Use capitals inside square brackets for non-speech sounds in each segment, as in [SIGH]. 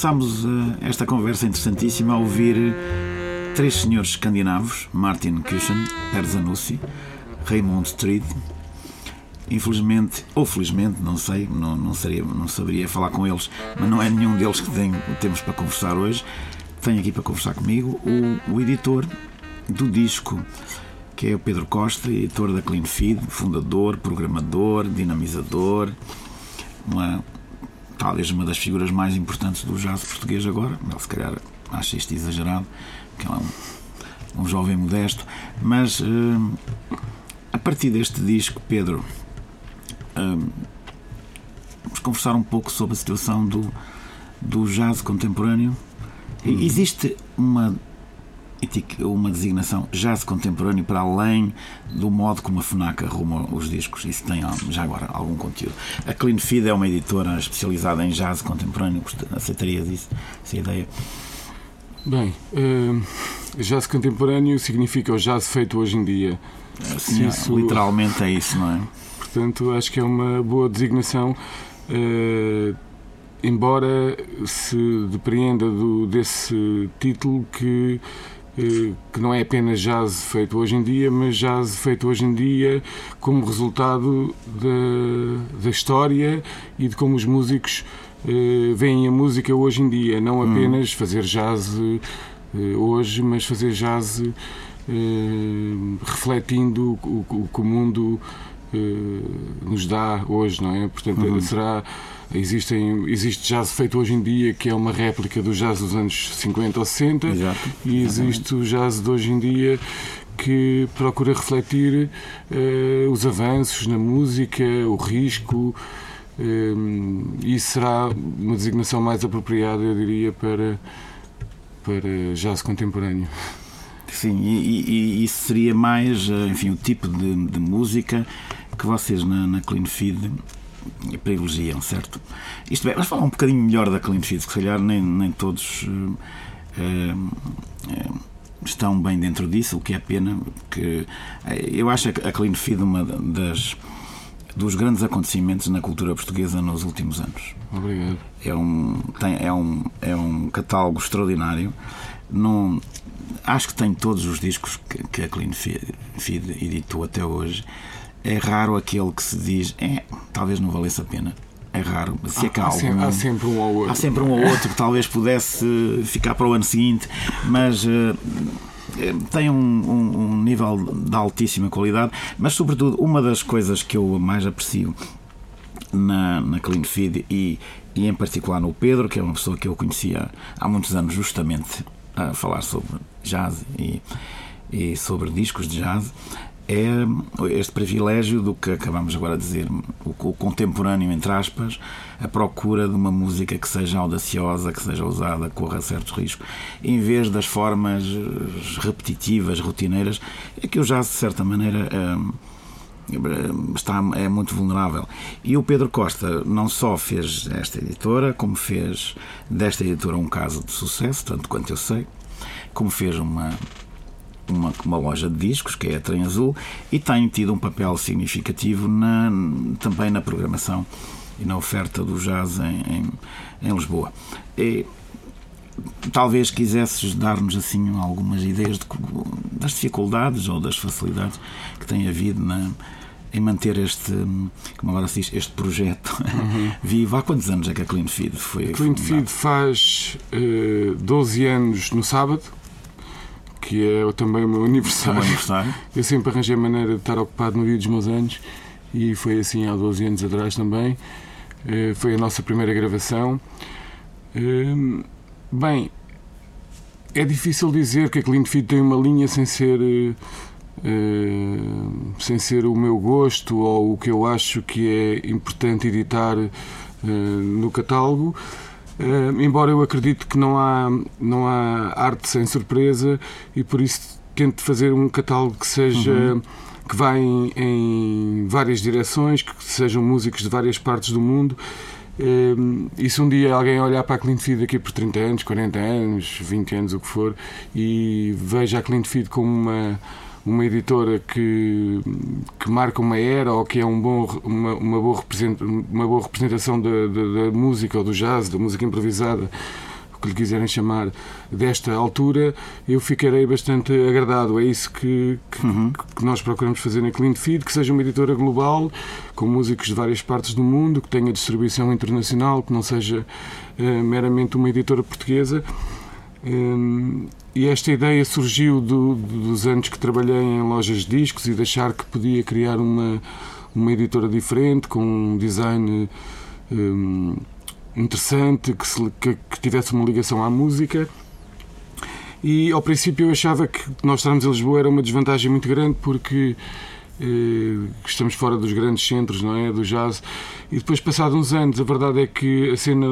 começámos uh, esta conversa interessantíssima a ouvir três senhores escandinavos: Martin Kuchen, Per Zanussi, Raymond Street. Infelizmente, ou felizmente, não sei, não, não, seria, não saberia falar com eles, mas não é nenhum deles que tem, temos para conversar hoje. Tenho aqui para conversar comigo o, o editor do disco que é o Pedro Costa, editor da Clean Feed, fundador, programador, dinamizador, uma, talvez uma das figuras mais importantes do jazz português agora. Ele, se calhar, acha isto exagerado, que é um, um jovem modesto, mas uh, a partir deste disco, Pedro, uh, vamos conversar um pouco sobre a situação do, do jazz contemporâneo. Hum. Existe uma uma designação jazz contemporâneo para além do modo como a FNAC arruma os discos. Isso tem já agora algum conteúdo. A Clean Feed é uma editora especializada em jazz contemporâneo. Aceitarias isso, essa ideia? Bem, uh, jazz contemporâneo significa o jazz feito hoje em dia. Sim, isso... literalmente é isso, não é? Portanto, acho que é uma boa designação. Uh, embora se depreenda do, desse título que que não é apenas jazz feito hoje em dia, mas jazz feito hoje em dia como resultado da, da história e de como os músicos uh, veem a música hoje em dia, não hum. apenas hum. fazer jazz uh, hoje, mas fazer jazz uh, refletindo o, o, que o mundo nos dá hoje, não é? Portanto, uhum. será Existem, existe jazz feito hoje em dia que é uma réplica do jazz dos anos 50 ou 60 Exato. e existe o jazz de hoje em dia que procura refletir uh, os avanços na música, o risco. Um, eh, e será uma designação mais apropriada, eu diria, para, para jazz contemporâneo. Sim, e, isso seria mais, eh, enfim, o tipo de, de música que vocês na, na Clean Feed privilegiam, certo? Isto é, vamos falar um bocadinho melhor da Clean Feed, que se calhar nem, nem todos uh, uh, estão bem dentro disso, o que é pena, porque eu acho a Clean Feed uma das dos grandes acontecimentos na cultura portuguesa nos últimos anos. Obrigado. É um, tem, é um, é um catálogo extraordinário. Não, acho que tem todos os discos que, que a Clean Feed, Feed editou até hoje é raro aquele que se diz, é, talvez não valesse a pena. É raro. Se é há, há, sempre, há sempre um ou outro. Há sempre um ou outro que talvez pudesse ficar para o ano seguinte, mas. Uh, tem um, um, um, nível de altíssima qualidade, mas sobretudo uma das coisas que eu mais aprecio na, na Clean Feed e, e em particular no Pedro, que é uma pessoa que eu conhecia há muitos anos justamente a falar sobre jazz e, e sobre discos de jazz, é este privilégio do que acabamos agora de dizer, o, o, contemporâneo, entre aspas, a procura de uma música que seja audaciosa, que seja usada, corra certos riscos, em vez das formas eh, repetitivas, rotineiras, é que o jazz, de certa maneira, é, está, é muito vulnerável. E o Pedro Costa não só fez esta editora, como fez desta editora um caso de sucesso, tanto quanto eu sei, como fez uma uma, uma loja de discos, que é a Trem Azul, e tem tido um papel significativo na, também na programação e na oferta do jazz em, em, em Lisboa. E, talvez quisesses dar-nos assim algumas ideias de, das dificuldades ou das facilidades que tem havido na, em manter este, como agora se diz, este projeto uhum. [LAUGHS] vivo. Há quantos anos é que a Clean Feed foi? A Clean Feed faz uh, eh, 12 anos no sábado que é também o meu [LAUGHS] aniversário. aniversário. Eu sempre arranjei maneira de estar ocupado no dia dos meus anos e foi assim há 12 anos atrás também. Eh, foi a nossa primeira gravação. Eh, bem, é difícil dizer que a Clean Fit tem uma linha sem ser. Uh, sem ser o meu gosto ou o que eu acho que é importante editar uh, no catálogo. Uh, embora eu acredite que não há, não há arte sem surpresa e por isso tento fazer um catálogo que seja. Uhum. que vá em, em, várias direções, que sejam músicos de várias partes do mundo. Uh, e se um dia alguém olhar para a Clint Feed aqui por 30 anos, 40 anos, 20 anos, o que for, e veja a Clint Feed como uma, uma editora que, que marca uma era ou que é um bom, uma, uma, boa, represent, uma boa representação da, da, da música ou do jazz, da música improvisada que lhe quiserem chamar, desta altura, eu ficarei bastante agradado. É isso que, que, uhum. que nós procuramos fazer na Clean Feed, que seja uma editora global, com músicos de várias partes do mundo, que tenha distribuição internacional, que não seja uh, meramente uma editora portuguesa. Um, e esta ideia surgiu do, dos anos que trabalhei em lojas de discos e de achar que podia criar uma, uma editora diferente, com um design um, interessante, que, se, que, que, tivesse uma ligação à música. E ao princípio eu achava que nós estarmos em Lisboa era uma desvantagem muito grande porque eh, estamos fora dos grandes centros, não é? Do jazz. E depois, passados uns anos, a verdade é que a cena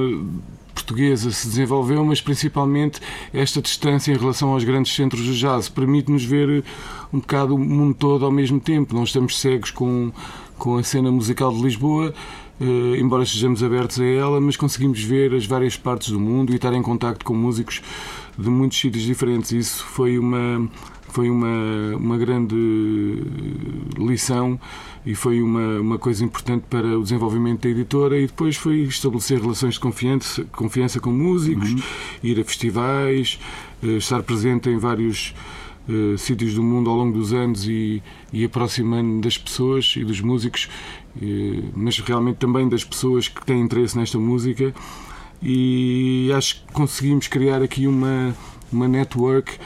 portuguesa se desenvolveu, mas principalmente esta distância em relação aos grandes centros do jazz permite-nos ver um bocado o mundo todo ao mesmo tempo. Não estamos cegos com, com a cena musical de Lisboa, Uh, embora estejamos abertos a ela, mas conseguimos ver as várias partes do mundo e estar em contacto com músicos de muitos sítios diferentes. Isso foi uma foi uma, uma grande lição e foi uma, uma coisa importante para o desenvolvimento da editora e depois foi estabelecer relações de confiança, confiança com músicos, uhum. ir a festivais, eh, estar presente em vários uh, sítios do mundo ao longo dos anos e, e aproximando das pessoas e dos músicos mas realmente também das pessoas que têm interesse nesta música e acho que conseguimos criar aqui uma, uma network,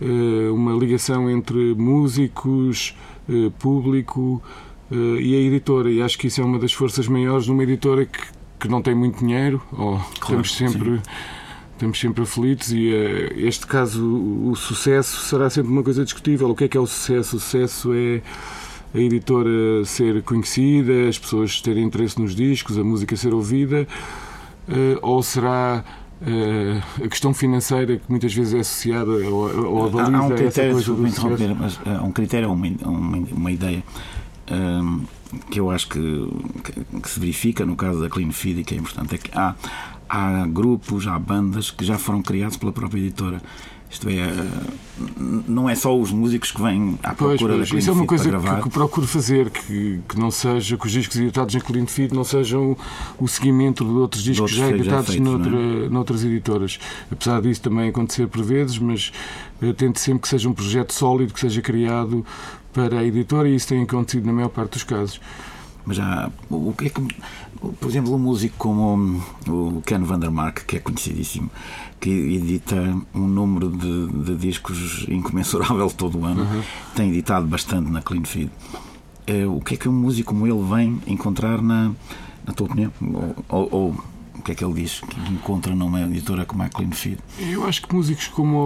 eh, uma ligação entre músicos, eh, público eh, e a editora. E acho que isso é uma das forças maiores numa editora que, que não tem muito dinheiro, ou claro, estamos sempre. Estamos sempre aflitos e, este caso, o, sucesso será sempre uma coisa discutível. O que é que é o sucesso? O sucesso é a editora ser conhecida, as pessoas terem interesse nos discos, a música ser ouvida, ou será eh, a questão financeira que muitas vezes é associada ou, ou Há um critério, interromper, mas há eh, um critério, uma, uma, uma ideia um, que eu acho que, que, que, se verifica no caso da Clean Feed e que é importante, é que há, há grupos, há bandas que já foram criados pela própria editora isto é, não é só os músicos que vêm à procura pois, pois. Isso é uma coisa que, que, procuro fazer, que, que não seja que os discos editados em Clean Feed não sejam o seguimento de outros discos de outros já editados já feitos, noutra, é? noutras editoras. Apesar disso também acontecer por vezes, mas tento sempre que seja um projeto sólido, que seja criado para a editora e isso tem acontecido na maior parte dos casos. Mas já, o que é que, por exemplo, um músico como o Ken Vandermark, que é conhecidíssimo, que edita um número de, de discos incomensurável todo o ano, uhum. tem editado bastante na Clean Feed. É, o que é que um músico como ele vem encontrar na, na tua opinião? Ou, ou, o que é que ele diz que encontra numa editora como a Clean Feed? Eu acho que músicos como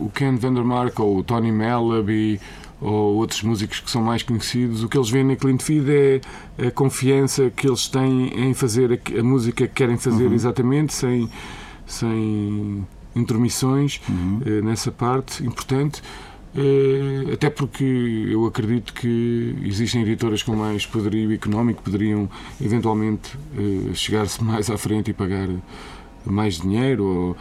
o Ken Vandermark ou o Tony Malaby ou outros músicos que são mais conhecidos, o que eles veem na Clint Feed é a confiança que eles têm em fazer a, a música que querem fazer uhum. exatamente, sem, sem intermissões uhum. uh, nessa parte importante. Uh, até porque eu acredito que existem editoras com mais poderio económico que poderiam eventualmente uh, chegar-se mais à frente e pagar mais dinheiro. Ou,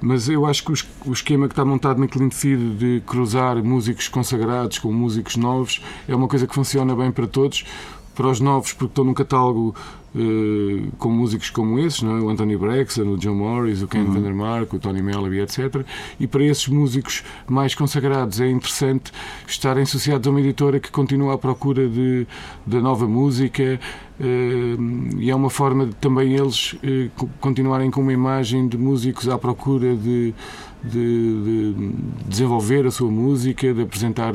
mas eu acho que o esquema que está montado na Clint Feed de cruzar músicos consagrados com músicos novos é uma coisa que funciona bem para todos. Para os novos, porque estão num catálogo uh, com músicos como esses, não é? o Anthony Braxton, o John Morris, o Ken uhum. Vandermark, o Tony Melby, etc. E para esses músicos mais consagrados é interessante estarem associados a uma editora que continua à procura de, de nova música, Uh, e é uma forma de também eles uh, continuarem com uma imagem de músicos à procura de, de, de desenvolver a sua música, de apresentar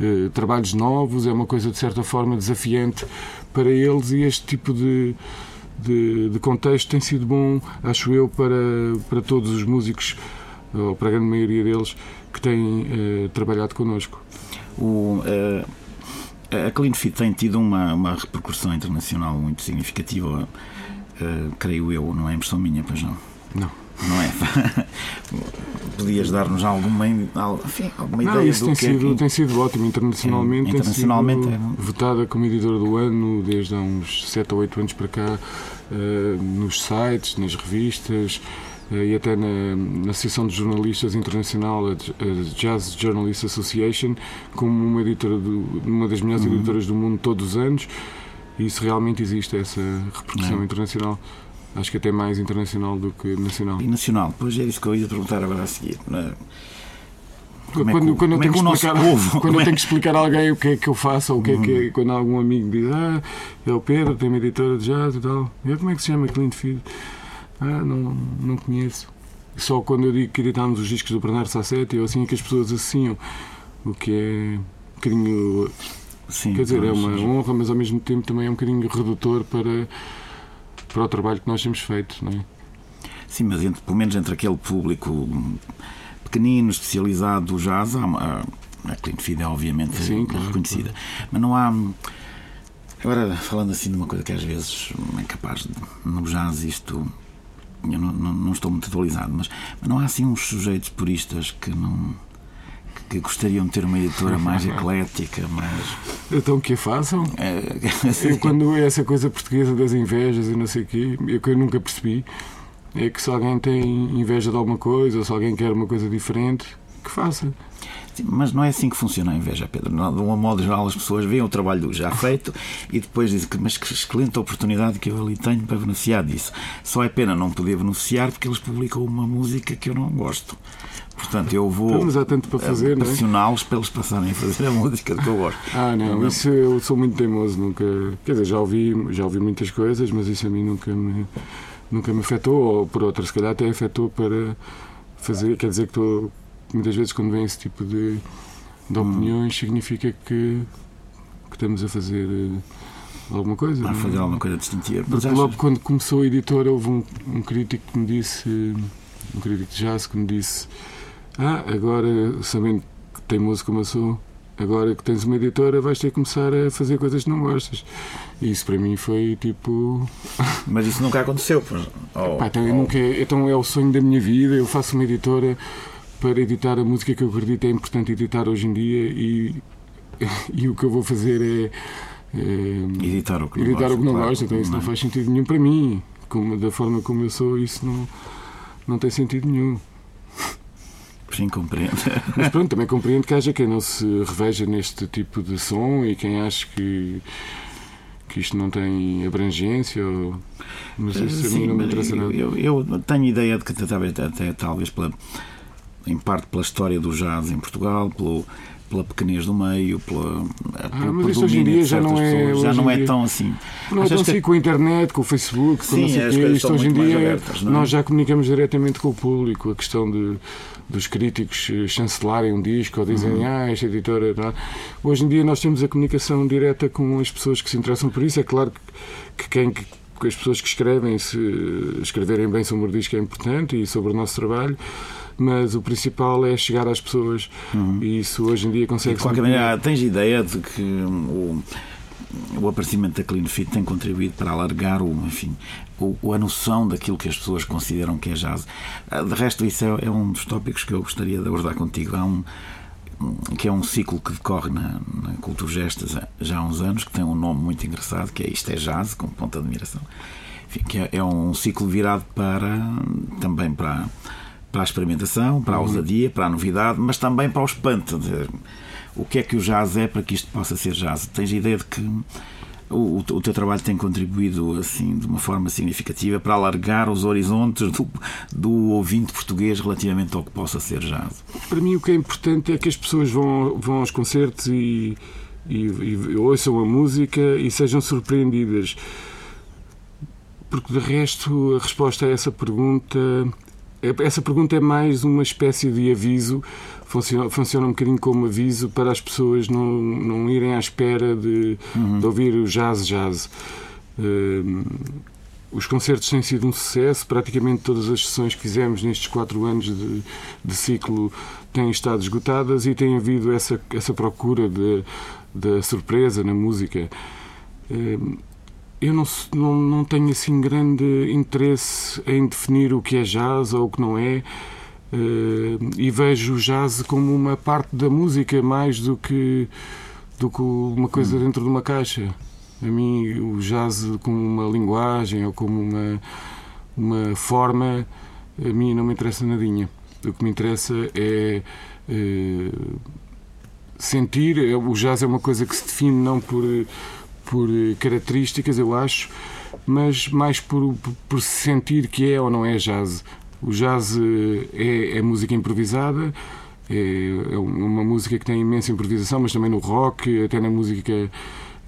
uh, trabalhos novos, é uma coisa de certa forma desafiante para eles e este tipo de, de, de contexto tem sido bom, acho eu, para, para todos os músicos, ou para a grande maioria deles, que têm trabalhado connosco. O, a Clean Fit tem tido uma, uma repercussão internacional muito significativa, uh, creio eu, não é impressão minha, pois não? Não. Não é? [LAUGHS] Podias dar-nos alguma, enfim, alguma não, ideia isso do tem que é sido, é que... tem sido ótimo internacionalmente. É, internacionalmente tem sido é, votada como editora do ano desde há uns 7 ou 8 anos para cá, uh, nos sites, nas revistas. e até na, na Associação de Jornalistas Internacional, a Jazz Journalist Association, como uma, editora do, uma das melhores uhum. editoras do mundo todos os anos, e isso realmente existe, essa repercussão é. internacional. Acho que até mais internacional do que nacional. E nacional, pois é isso que eu ia perguntar agora a seguir. É? Como quando, é que, quando eu, tenho, é que explicar, povo, [LAUGHS] quando eu tenho que explicar a alguém o que é que eu faço, ou o que é que é, quando algum amigo diz, ah, é o Pedro, tem uma editora de jazz e tal, e como é que se chama Clint Feed? Ah, não, não conheço. Só quando eu digo que editámos os discos do Bernardo Sassetti, ou assim, é que as pessoas associam, o que é um bocadinho. Sim, quer dizer, é uma honra, mas ao mesmo tempo também é um bocadinho redutor para, para o trabalho que nós temos feito, não é? Sim, mas entre, pelo menos entre aquele público pequenino, especializado do jazz, a, a Clint Feed é obviamente Sim, claro, reconhecida. Claro. Mas não há. Agora, falando assim de uma coisa que às vezes é capaz de. No jazz, isto eu não, não, não estou muito atualizado, mas, mas, não há assim uns sujeitos puristas que não que gostariam de ter uma editora mais eclética, mais. Então que a façam? É, [LAUGHS] eu, quando é essa coisa portuguesa das invejas e não sei o quê, eu que eu nunca percebi, é que se alguém tem inveja de alguma coisa, ou se alguém quer uma coisa diferente, que faça mas não é assim que funciona a inveja, Pedro. De um modo geral, as pessoas veem o trabalho já feito e depois dizem que, mas que excelente oportunidade que eu ali tenho para beneficiar disso. Só é pena não poder beneficiar porque eles publicam uma música que eu não gosto. Portanto, eu vou é? pressioná-los para eles passarem a fazer a música que eu gosto. Ah, não, não, isso eu sou muito teimoso, nunca. Quer dizer, já ouvi, já ouvi muitas coisas, mas isso a mim nunca me, nunca me afetou, ou por outra, se calhar até afetou para fazer. Quer dizer que estou muitas vezes quando vem esse tipo de, de hum. opiniões hum. significa que, que, estamos a fazer uh, alguma coisa. A fazer alguma coisa distintiva. Mas achas... logo quando começou a editora houve um, um, crítico que me disse, um crítico de jazz que me disse ah, agora sabendo que tem música como eu sou, agora que tens uma editora vais ter que começar a fazer coisas que não gostas. E isso para mim foi tipo. [LAUGHS] Mas isso nunca aconteceu, pois. Oh, então, oh. nunca, então é o sonho da minha vida, eu faço uma editora para editar a música que eu acredito é importante editar hoje em dia e, [LAUGHS] e o que eu vou fazer é, é editar o que não gosto, o que não claro. Então isso não, não faz sentido nenhum para mim. Como, da forma como eu sou, isso não, não tem sentido nenhum. Sim, compreendo. [LAUGHS] Mas pronto, também compreendo que haja quem não se reveja neste tipo de som e quem acha que, que isto não tem abrangência. Ou... Mas isso Sim, a mim não me interessa nada. Eu, eu, tenho ideia de que até, até talvez pela em parte pela história do jazz em Portugal, pelo, pela pequenez do meio, pela, ah, pelo mas hoje em dia já não é, já não é tão assim. Não é tão assim com a internet, com o Facebook, com Sim, não sei quê. Isto hoje em dia abertas, é? nós já comunicamos diretamente com o público. A questão de, dos críticos chancelarem um disco ou dizem, uhum. ah, esta editora. Não. Hoje em dia nós temos a comunicação direta com as pessoas que se interessam por isso. É claro que, que quem. Que, as pessoas que escrevem, se escreverem bem sobre o disco é importante e sobre o nosso trabalho, mas o principal é chegar às pessoas uhum. e isso hoje em dia consegue. De qualquer maneira, tens ideia de que o, o aparecimento da Clean Fit tem contribuído para alargar o, enfim, o, a noção daquilo que as pessoas consideram que é jazz. Ah, de resto, isso é, é um dos tópicos que eu gostaria de abordar contigo. Há um que é um ciclo que decorre na, na Cultura Gestas já há uns anos, que tem um nome muito engraçado, que é Isto é Jazz, com ponta de admiração. Enfim, que é, é um ciclo virado para também para para a experimentação, para a uhum. ousadia, para a novidade, mas também para o espanto. O que é que o jazz é para que isto possa ser jazz? Tens a ideia de que o, o teu trabalho tem contribuído assim de uma forma significativa para alargar os horizontes do, do ouvinte português relativamente ao que possa ser jazz? Para mim o que é importante é que as pessoas vão, vão aos concertos e, e, e ouçam a música e sejam surpreendidas. Porque de resto a resposta a essa pergunta essa pergunta é mais uma espécie de aviso, funciona, funciona um bocadinho como aviso para as pessoas não, não irem à espera de, uhum. de ouvir o jazz jazz. Uh, os concertos têm sido um sucesso, praticamente todas as sessões que fizemos nestes quatro anos de, de ciclo têm estado esgotadas e tem havido essa, essa procura da surpresa na música. Uh, eu não, não, não tenho assim grande interesse em definir o que é jazz ou o que não é. Uh, e vejo o jazz como uma parte da música mais do que, do que uma coisa hum. dentro de uma caixa. A mim, o jazz como uma linguagem ou como uma, uma forma a mim não me interessa nadinha. O que me interessa é uh, sentir. É, o jazz é uma coisa que se define não por, por características, eu acho, mas mais por, por, sentir que é ou não é jazz. O jazz é, é música improvisada, é, é uma música que tem imensa improvisação, mas também no rock, até na música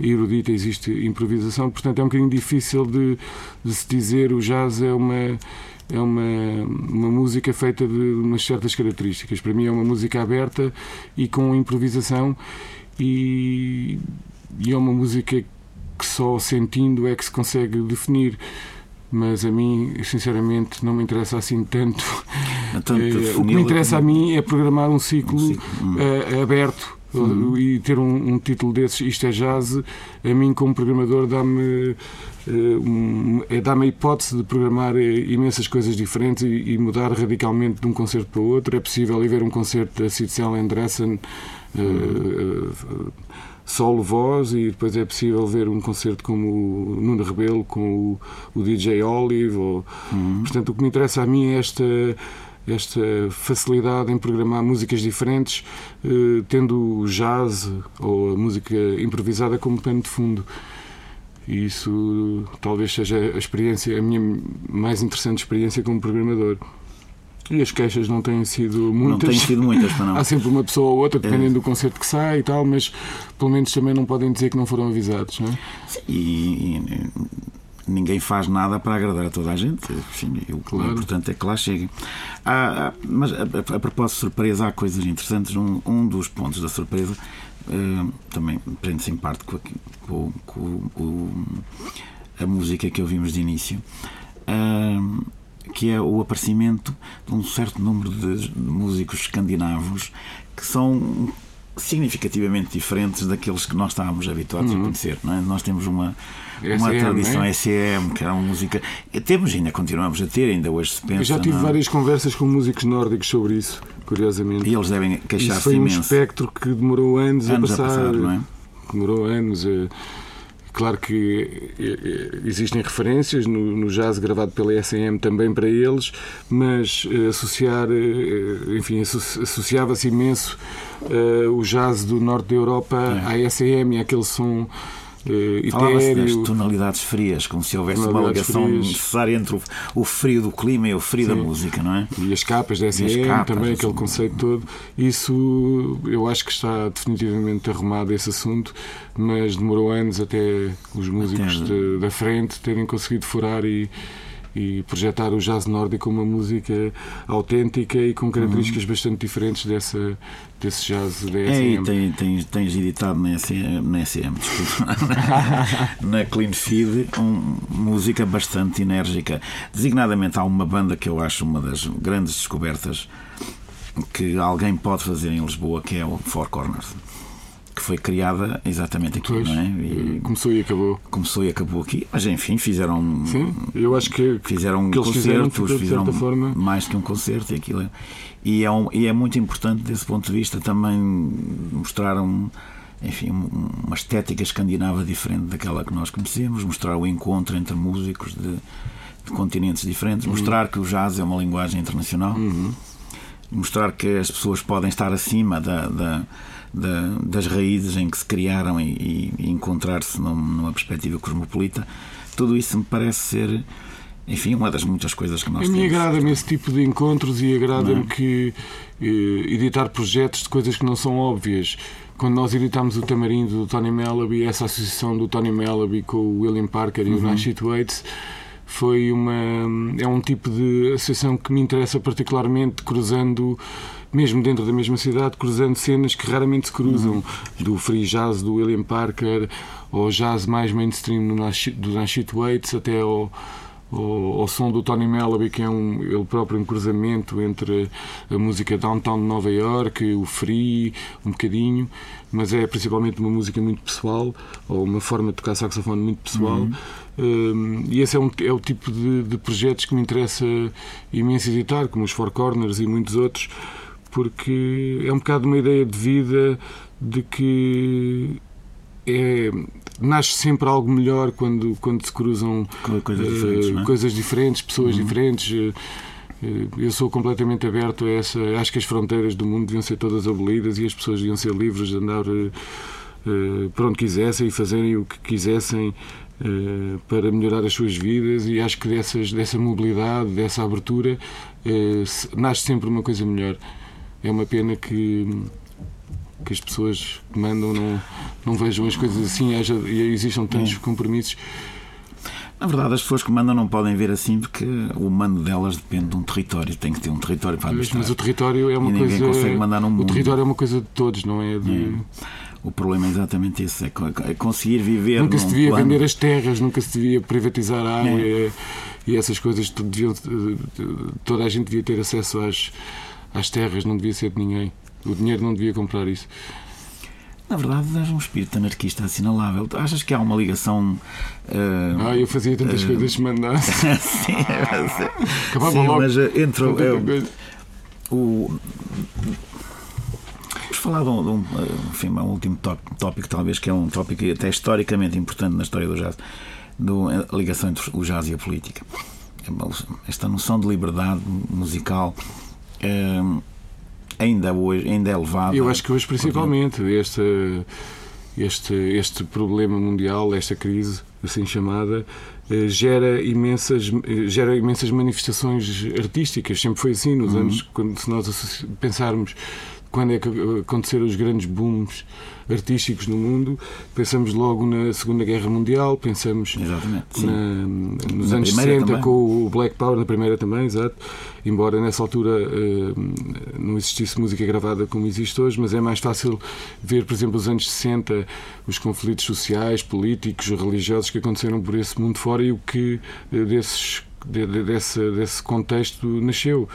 erudita existe improvisação, portanto é um bocadinho difícil de, de se dizer o jazz é uma é uma, uma música feita de umas certas características. Para mim é uma música aberta e com improvisação e, e é uma música que só sentindo é que se consegue definir mas a mim, sinceramente, não me interessa assim tanto. tanto eh, o que me interessa a mim é programar um ciclo, um ciclo. Uh, aberto uhum. e ter um, um, título desses, isto é jazz, a mim como programador dá-me um, é, dá-me a hipótese de programar imensas coisas diferentes e, e, mudar radicalmente de um concerto para o outro. É possível ir ver um concerto da Citzel Andressen uhum. uh, uh, solo voz e depois é possível ver um concerto como o Nuno Rebelo com o, o DJ Olive. Ou, uhum. Portanto, o que me interessa a mim é esta esta facilidade em programar músicas diferentes, eh, tendo o jazz ou a música improvisada como pano de fundo. E isso talvez seja a experiência, a minha mais interessante experiência como programador. E as queixas não têm sido muitas. Não têm sido muitas, não. [LAUGHS] Há sempre uma pessoa ou outra, dependendo é. do concerto que sai e tal, mas pelo menos também não podem dizer que não foram avisados, não é? Sim, e, e ninguém faz nada para agradar a toda a gente. Enfim, o claro. importante é que lá cheguem. Há, mas a, a, a, propósito de surpresa, há coisas interessantes. Um, um dos pontos da surpresa uh, também prende-se em parte com, com, com, com, a música que ouvimos de início. Uh, que é o aparecimento de um certo número de músicos escandinavos que são significativamente diferentes daqueles que nós estávamos habituados uhum. a conhecer. Não é? Nós temos uma, uma tradição é? SM, que era uma música. Temos, ainda continuamos a ter, ainda hoje se pensa. Eu já tive não? várias conversas com músicos nórdicos sobre isso, curiosamente. E eles devem queixar-se foi imenso. um espectro que demorou anos, anos a passar. A passar não é? Demorou anos. A Claro que eh, eh, existem referências no, no jazz gravado pela SM também para eles, mas eh, associar, enfim, associava-se imenso uh, o jazz do norte da Europa é. à SM e àquele som Falava-se das tonalidades frias, como se houvesse uma ligação frias. necessária entre o, o, frio do clima e o frio Sim. da música, não é? E as capas da SM também, aquele conceito todo. Isso eu acho que está definitivamente arrumado esse assunto, mas demorou anos até os músicos até... De, da frente terem conseguido furar e e projetar o jazz nórdico como uma música autêntica e com características uhum. bastante diferentes dessa, desse jazz da SM. É, e tem, tens, tens editado na SM, na, SM, [LAUGHS] na Clean Feed, um, música bastante enérgica. Designadamente, há uma banda que eu acho uma das grandes descobertas que alguém pode fazer em Lisboa, que é o Four Corners que foi criada exatamente aqui, pois, não é? E começou e acabou. Começou e acabou aqui, mas enfim, fizeram. Sim, eu acho que fizeram que concertos, fizeram, fizeram forma... mais que um concerto e aquilo. É, e é, um, e é muito importante desse ponto de vista também mostrar um, enfim, uma estética escandinava diferente daquela que nós conhecemos, mostrar o encontro entre músicos de, de continentes diferentes, uhum. mostrar que o jazz é uma linguagem internacional, uhum. mostrar que as pessoas podem estar acima da, da da, das raízes em que se criaram e, e encontrar-se numa perspectiva cosmopolita, tudo isso me parece ser enfim, uma das muitas coisas que nós a temos. Mim agrada-me esse tipo de encontros e agrada-me é? que eh, editar projetos de coisas que não são óbvias. Quando nós editámos o Tamarindo do Tony Melleby, essa associação do Tony Melleby com o William Parker e uhum. o Nashit Waits, foi uma é um tipo de associação que me interessa particularmente, cruzando mesmo dentro da mesma cidade, cruzando cenas que raramente se cruzam, uhum. do free jazz do William Parker, ou jazz mais mainstream do Nashit Waits, até ao, ao, ao, som do Tony Melleby, que é um, ele próprio um cruzamento entre a música downtown de Nova York, o free, um bocadinho, mas é principalmente uma música muito pessoal, ou uma forma de tocar saxofone muito pessoal. Uhum. Um, e esse é, um, é o tipo de, de, projetos que me interessa imenso editar, como os Four Corners e muitos outros, porque é um bocado uma ideia de vida de que é, nasce sempre algo melhor quando, quando se cruzam coisas, uh, diferentes, é? coisas diferentes, pessoas uhum. diferentes. Eh, eu sou completamente aberto a essa. Acho que as fronteiras do mundo deviam ser todas abolidas e as pessoas deviam ser livres de andar por onde quisessem e fazerem o que quisessem para melhorar as suas vidas. E acho que dessas, dessa mobilidade, dessa abertura, nasce sempre uma coisa melhor. É uma pena que que as pessoas que mandam não, não vejam as coisas assim e existam tantos compromissos. Na verdade, as pessoas que mandam não podem ver assim porque o mando delas depende de um território. Tem que ter um território para administrar. Mas o território é uma e coisa. consegue mandar no mundo. O território é uma coisa de todos, não é? De... é. O problema é exatamente esse: é, é conseguir viver. Nunca se devia plano. vender as terras, nunca se devia privatizar a água é. e, e, essas coisas. Deviam, toda a gente devia ter acesso às, às terras, não devia ser de ninguém. O dinheiro não devia comprar isso. Na verdade, és um espírito anarquista assinalável. Tu achas que há uma ligação. Uh, ah, eu fazia tantas uh, coisas que mandasse. [LAUGHS] sim, Acabava sim, logo. Mas uh, entre o. Vamos falar de um, de um, enfim, um último tópico, talvez, que é um tópico até historicamente importante na história do jazz, do, a ligação entre o jazz e a política. Esta noção de liberdade musical. Ainda hoje ainda é levado. Eu acho que hoje principalmente este, este, este problema mundial, esta crise assim chamada, eh, gera imensas, eh, gera imensas manifestações artísticas. Sempre foi assim nos uhum. anos, quando, se nós pensarmos quando é que aconteceram os grandes booms artísticos no mundo, pensamos logo na Segunda Guerra Mundial, pensamos na, nos na anos 60 também. com o Black Power, na primeira também, exato. Embora nessa altura uh, não existisse música gravada como existe hoje, mas é mais fácil ver, por exemplo, os anos 60, os conflitos sociais, políticos, religiosos que aconteceram por esse mundo fora e o que uh, desses de, de, desse, desse contexto nasceu.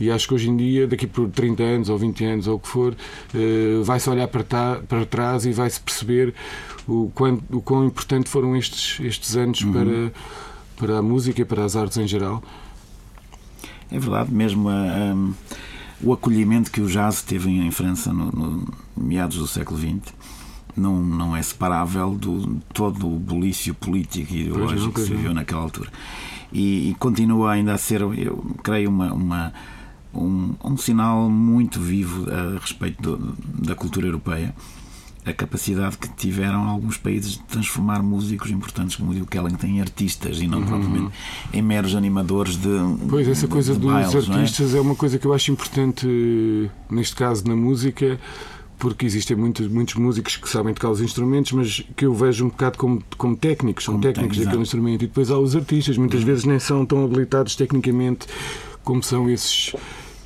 E acho que hoje em dia, daqui por 30 anos ou 20 anos ou o que for, uh, vai-se olhar para, para trás e vai-se perceber o, quão, o quão importante foram estes, estes anos uhum. para, para a música e para as artes em geral. É verdade, mesmo a, a, o acolhimento que o jazz teve em França no, no meados do século XX não, não é separável do todo o bulício político e ideológico que se viveu naquela altura e, e, continua ainda a ser, eu creio, uma, uma um, um, sinal muito vivo a respeito do, da cultura europeia. A capacidade que tiveram alguns países de transformar músicos importantes como o Duke Ellington em artistas e não uhum. propriamente em meros animadores de. Pois, essa de, coisa de dos bailes, artistas é? é uma coisa que eu acho importante, neste caso, na música porque existem muitos, muitos músicos que sabem tocar os instrumentos, mas que eu vejo um bocado como, como técnicos, são como técnicos daquele instrumento. E depois há os artistas, muitas uhum. vezes nem são tão habilitados tecnicamente como são esses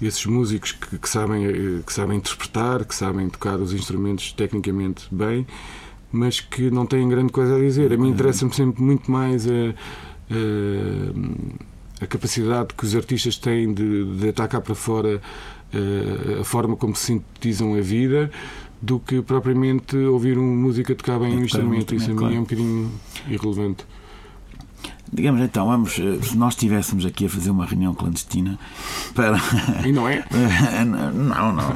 esses músicos que, que, sabem, eh, que sabem interpretar, que sabem tocar os instrumentos tecnicamente bem, mas que não têm grande coisa a dizer. A mim interessa-me sempre muito mais a, a, a, capacidade que os artistas têm de, de atacar para fora a forma como sintetizam a vida do que propriamente ouvir uma música tocar bem um instrumento. Isso a mim é um bocadinho irrelevante. Digamos então, vamos, eh, se nós estivéssemos aqui a fazer uma reunião clandestina para. E não é? [LAUGHS] não, não.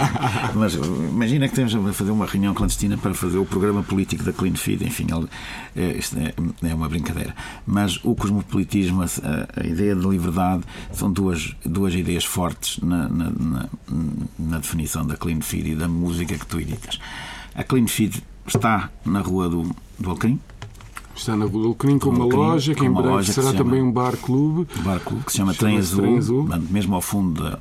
Mas imagina que temos a fazer uma reunião clandestina para fazer o programa político da Clean Feed. Enfim, eh, isto é, é uma brincadeira. Mas o cosmopolitismo, a, ideia de liberdade, são duas, duas ideias fortes na, na, na, na definição da Clean Feed e da música que tu editas. A Clean Feed está na rua do, do Alcrim Está na Rua com uma loja que em breve será também um bar-clube. Um bar-clube que se chama Trem Azul, Trem Azul. mesmo ao fundo da,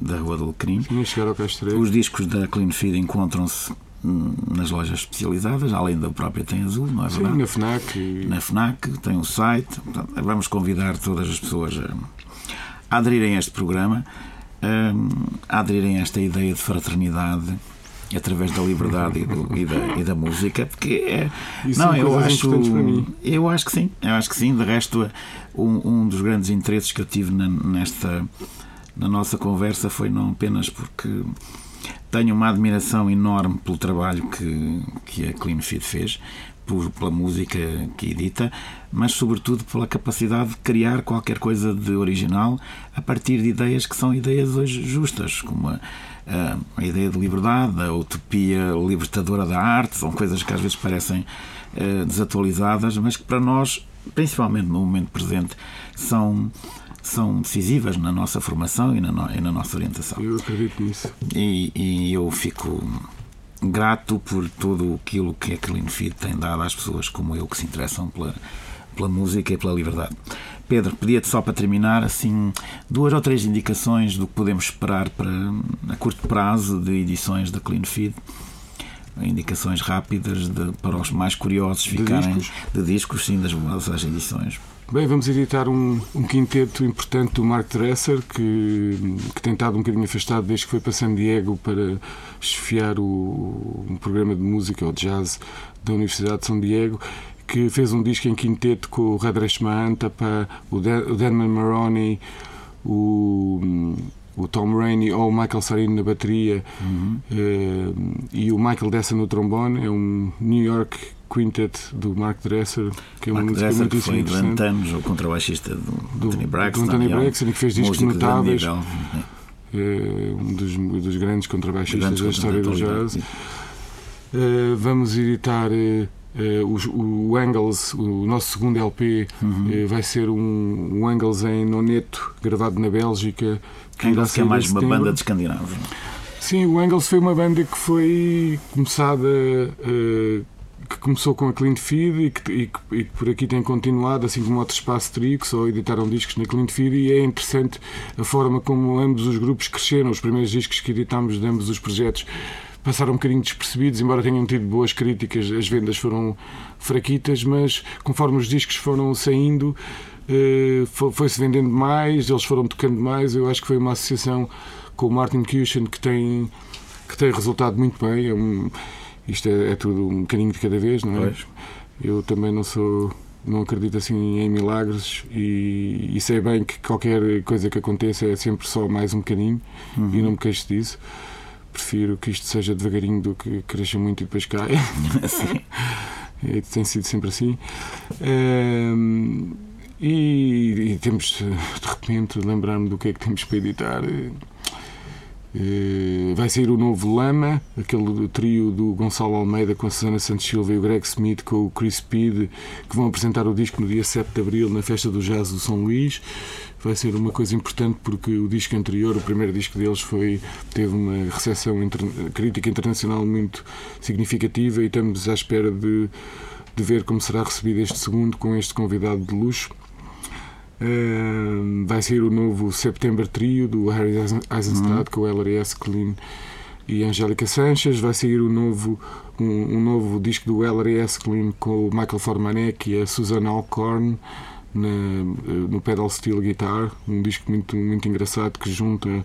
da Rua do Alecrim. chegar ao Os discos da Clean Feed encontram-se hum, nas lojas especializadas, além da própria Tem Azul, não é Sim, verdade? na FNAC. E... Na FNAC, tem um site. Vamos convidar todas as pessoas a, aderirem a este programa, hum, a aderirem a esta ideia de fraternidade através da liberdade e, do, e, da, e da, música, porque é. Isso não, eu acho. Eu acho que sim, eu acho que sim. De resto, um, um dos grandes interesses que eu tive na, nesta na nossa conversa foi não apenas porque tenho uma admiração enorme pelo trabalho que, que a Clean Feed fez, por, pela música que edita, mas sobretudo pela capacidade de criar qualquer coisa de original a partir de ideias que são ideias hoje justas, como a, a, a ideia de liberdade, a utopia libertadora da arte, são coisas que às vezes parecem uh, desatualizadas, mas que para nós, principalmente no momento presente, são são decisivas na nossa formação e na, no, e na nossa orientação. Eu acredito nisso. E, e, eu fico grato por tudo aquilo que a Clean Feed tem dado às pessoas como eu que se interessam pela, pela música e pela liberdade. Pedro, pedia-te só para terminar assim duas ou três indicações do que podemos esperar para a curto prazo de edições da Clean Feed. Indicações rápidas de, para os mais curiosos ficarem de discos, de discos sim, das vossas edições. Bem, vamos editar um, um, quinteto importante do Mark Dresser, que, que tem estado um bocadinho afastado desde que foi para San Diego para chefiar o, um programa de música ou jazz da Universidade de São Diego, que fez um disco em quinteto com o Radresh Mahantapa, o, o Denman Maroney, o o Tom Rainey ou o Michael Sarino na bateria uhum. uh, e o Michael Dessa no trombone. É um New York Quintet do Mark Dresser, que é uma Mark música Dresser, muito que foi durante anos o contrabaixista do, do Anthony Braxton, do Anthony Braxton que fez discos notáveis. Uh, um dos, dos grandes contrabaixistas da história do jazz. Uh, vamos editar Uh, o, o, Angles, o nosso segundo LP, uhum. uh, vai ser um, um Angles em noneto, gravado na Bélgica. Que Angles que é mais uma banda de Escandinávia. Sim, o Angles foi uma banda que foi começada. Uh, que começou com a Clint Feed e que, e, que, e que, por aqui tem continuado, assim como outro espaço trio, que só editaram discos na Clint Feed, e é interessante a forma como ambos os grupos cresceram. Os primeiros discos que editámos de ambos os projetos passaram um bocadinho despercebidos, embora tenham tido boas críticas, as vendas foram fraquitas, mas conforme os discos foram saindo, eh, foi-se vendendo mais, eles foram tocando mais. Eu acho que foi uma associação com o Martin Cushion que tem, que tem resultado muito bem. É um, isto é, é, tudo um bocadinho de cada vez, não é? Pois. Eu também não sou. Não acredito assim em milagres e, e, sei bem que qualquer coisa que aconteça é sempre só mais um bocadinho uhum. e não me queixo disso prefiro que isto seja devagarinho do que cresça muito e depois caia. Sim. [LAUGHS] [LAUGHS] É, tem sido sempre assim. Um, e, e, temos de repente lembrar-me do que é que temos para editar. Uh, vai sair o novo Lama, aquele trio do Gonçalo Almeida com a Susana Santos Silva e o Greg Smith com o Chris Speed, que vão apresentar o disco no dia 7 de Abril na Festa do Jazz do São Luís vai ser uma coisa importante porque o disco anterior, o primeiro disco deles, foi, teve uma recepção inter, crítica internacional muito significativa e estamos à espera de, de ver como será recebido este segundo com este convidado de luxo. Uh, vai sair o novo September Trio do Harry Eisenstadt uhum. com o LRS Clean e Angélica Sanches. Vai sair o novo, um, um novo disco do LRS Clean com o Michael Formanek e a Susan Alcorn na, no pedal steel guitar, um disco muito, muito engraçado que junta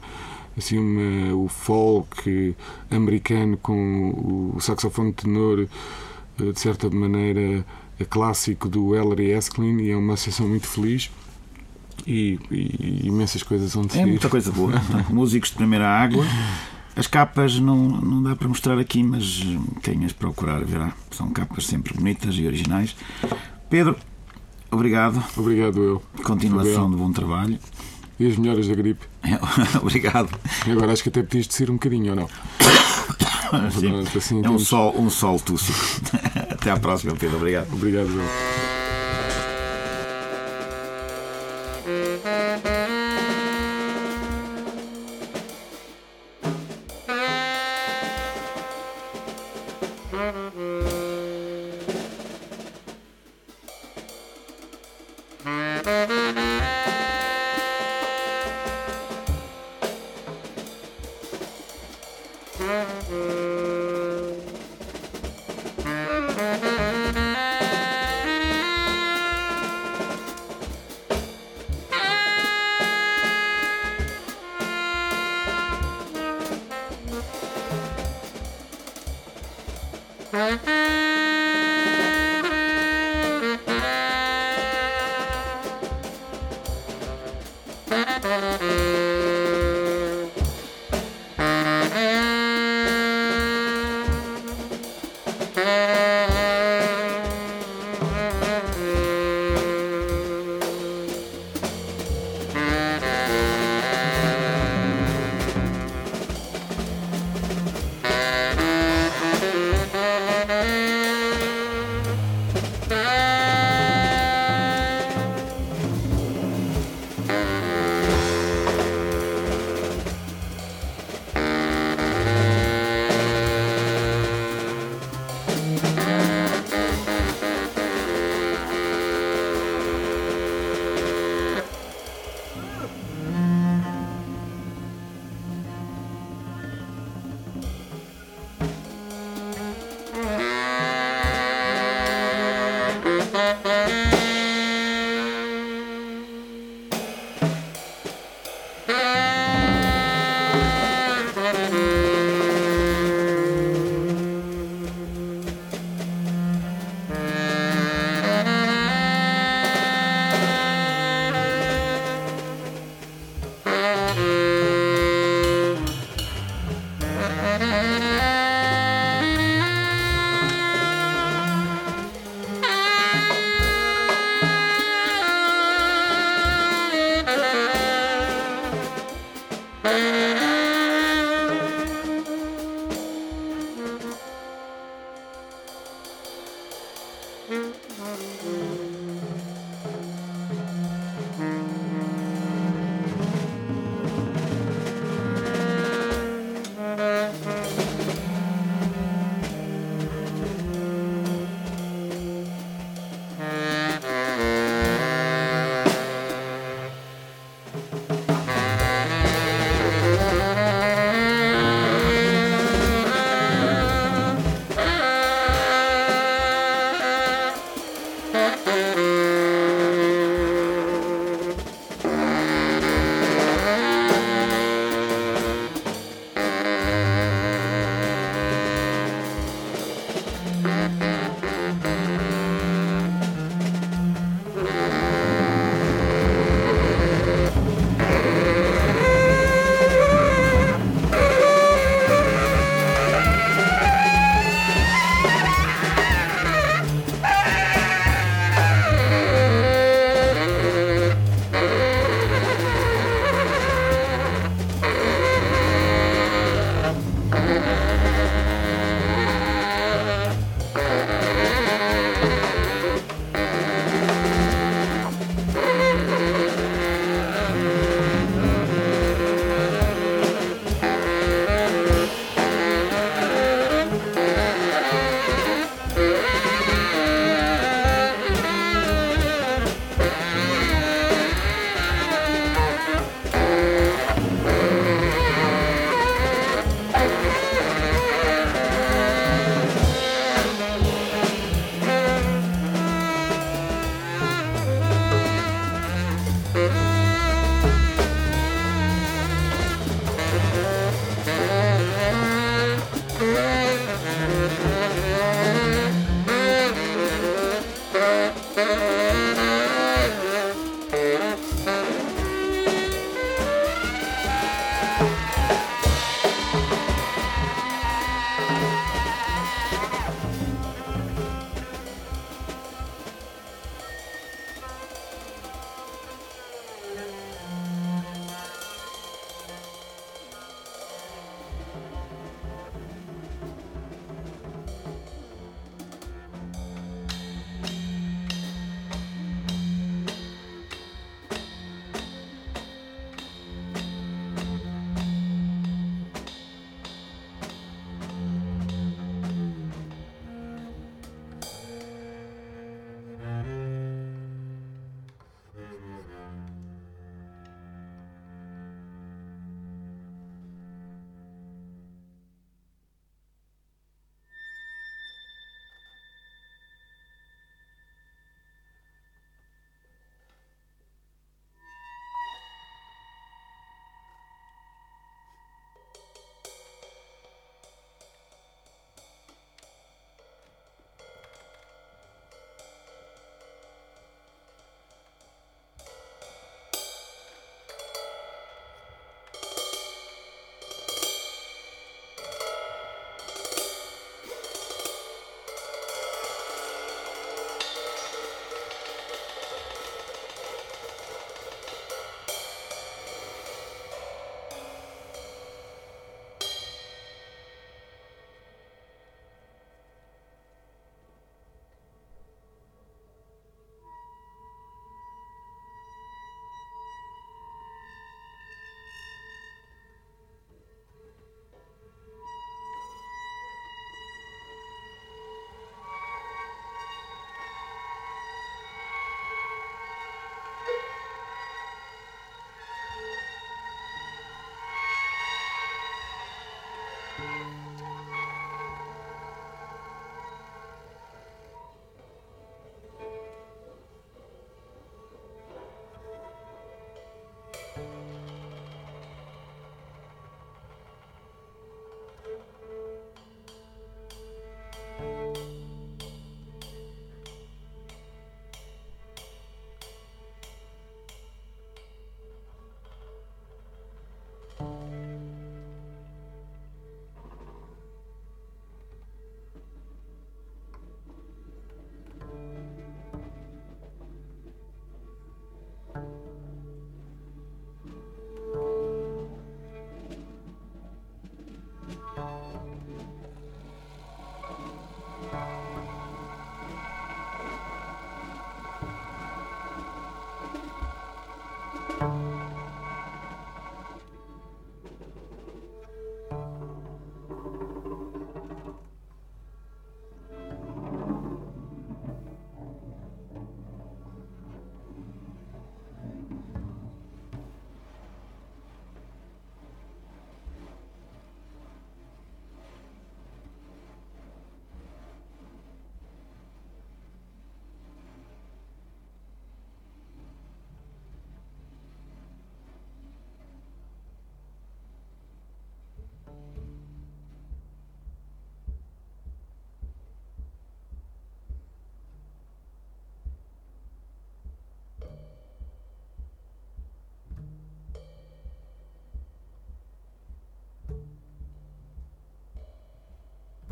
assim uma, o folk americano com o saxofone tenor eh, de certa maneira clássico do Ellery Esklin e é uma sessão muito feliz e, e, imensas coisas onde É muita coisa boa. [LAUGHS] Músicos de primeira água. As capas não, não dá para mostrar aqui, mas quem as procurar verá. São capas sempre bonitas e originais. Pedro, Obrigado. Obrigado eu. Continuação Obrigado. de bom trabalho. E as melhoras da gripe. [LAUGHS] Obrigado. E agora acho que até pediste ir um bocadinho, ou não? [COUGHS] Sim. Assim, é um sol, um sol tússico. [LAUGHS] Até à próxima, Pedro. Obrigado. Obrigado, João. Mm-hmm.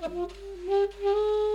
Thank you.